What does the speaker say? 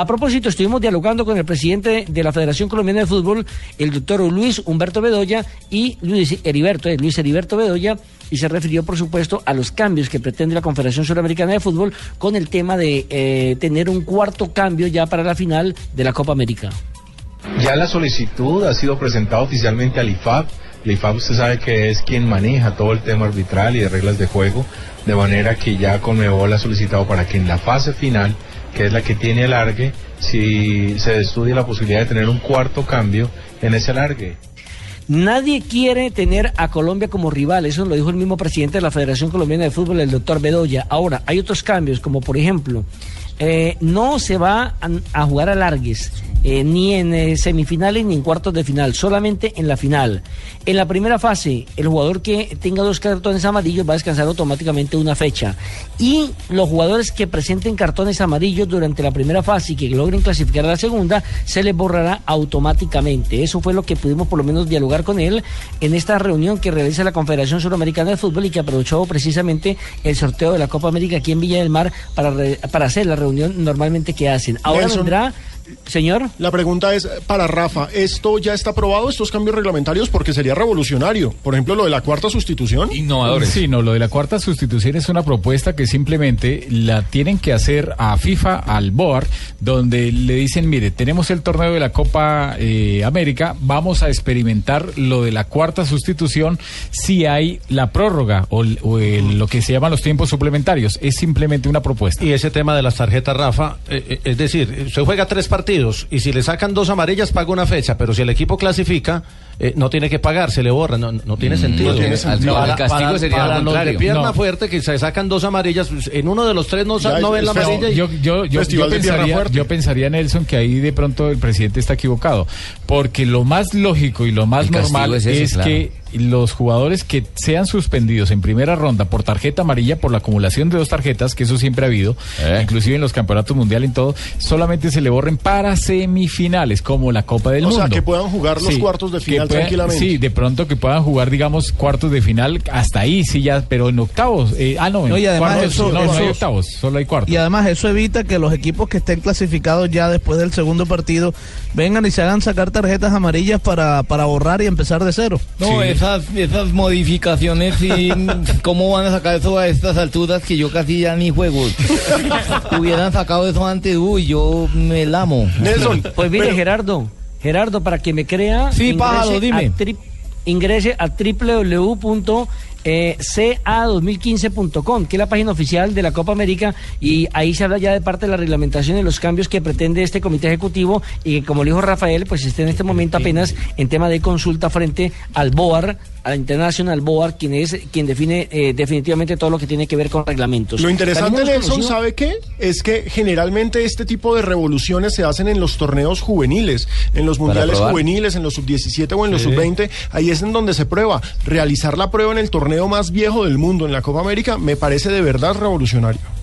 A propósito, estuvimos dialogando con el presidente de la Federación Colombiana de Fútbol, el doctor Luis Humberto Bedoya y Luis Heriberto, eh, Luis Heriberto Bedoya, y se refirió, por supuesto, a los cambios que pretende la Confederación Suramericana de Fútbol con el tema de eh, tener un cuarto cambio ya para la final de la Copa América. Ya la solicitud ha sido presentada oficialmente al IFAB. El IFAB usted sabe que es quien maneja todo el tema arbitral y de reglas de juego, de manera que ya Conmebol ha solicitado para que en la fase final, que es la que tiene alargue, si se estudie la posibilidad de tener un cuarto cambio en ese alargue. Nadie quiere tener a Colombia como rival, eso lo dijo el mismo presidente de la Federación Colombiana de Fútbol, el doctor Bedoya. Ahora, hay otros cambios, como por ejemplo, eh, no se va a, a jugar a largues. Eh, ni en eh, semifinales ni en cuartos de final, solamente en la final. En la primera fase, el jugador que tenga dos cartones amarillos va a descansar automáticamente una fecha. Y los jugadores que presenten cartones amarillos durante la primera fase y que logren clasificar a la segunda, se les borrará automáticamente. Eso fue lo que pudimos por lo menos dialogar con él en esta reunión que realiza la Confederación Suramericana de Fútbol y que aprovechó precisamente el sorteo de la Copa América aquí en Villa del Mar para, re- para hacer la reunión normalmente que hacen. Ahora Nelson. vendrá, señor. La pregunta es para Rafa, ¿esto ya está aprobado, estos cambios reglamentarios? Porque sería revolucionario. Por ejemplo, lo de la cuarta sustitución. Sí, no, lo de la cuarta sustitución es una propuesta que simplemente la tienen que hacer a FIFA, al BOAR, donde le dicen, mire, tenemos el torneo de la Copa eh, América, vamos a experimentar lo de la cuarta sustitución si hay la prórroga o, el- o el- lo que se llaman los tiempos suplementarios. Es simplemente una propuesta. Y ese tema de las tarjetas, Rafa, eh, eh, es decir, usted juega tres partidos y si le sacan dos amarillas paga una fecha, pero si el equipo clasifica, eh, no tiene que pagar, se le borra, no, no tiene sentido. no tiene sentido. Para, El castigo para- sería para los de pierna No. fuerte que se sacan dos amarillas, pues, en uno de los tres no, Ya, no ven la amarilla. y- yo, yo, yo, yo pensaría, Fuerte. yo pensaría, Nelson, que ahí de pronto el presidente está equivocado. Porque lo más lógico y lo más El normal es es, ese, claro. que los jugadores que sean suspendidos en primera ronda por tarjeta amarilla, por la acumulación de dos tarjetas, que eso siempre ha habido, Eh. inclusive en los campeonatos mundiales y todo, solamente se le borren para semifinales, como la Copa del O sea, Mundo. que puedan jugar los cuartos de final puedan- tranquilamente. Sí, de pronto que puedan jugar, digamos, cuartos de final, hasta ahí, sí, ya, pero en octavos. eh, ah, no, en No, y además cuartos, eso- no, no hay octavos, solo hay cuartos. Y además eso evita que los equipos que estén clasificados ya después del segundo partido vengan y se hagan sacar tarjetas amarillas para, para borrar y empezar de cero. No, esas, esas modificaciones, sí, ¿cómo van a sacar eso a estas alturas que yo casi ya ni juego? Hubieran sacado eso antes, uy, yo me lamo. Nelson, Pues mire, pero- Gerardo, Gerardo, para que me crea, Sí, pájaro, ingrese dime. a ingrese a www.ca2015.com, que es la página oficial de la Copa América, y ahí se habla ya de parte de la reglamentación y los cambios que pretende este comité ejecutivo, y que como le dijo Rafael, pues está en este momento apenas en tema de consulta frente al BOAR, al International BOAR, quien es quien define eh, definitivamente todo lo que tiene que ver con reglamentos. Lo interesante, Nelson, ¿sabe qué? Es que generalmente este tipo de revoluciones se hacen en los torneos juveniles, en los mundiales juveniles, en los sub-17 o en los sub-20. Ahí es en donde se prueba. Realizar la prueba en el torneo más viejo del mundo, en la Copa América, me parece de verdad revolucionario.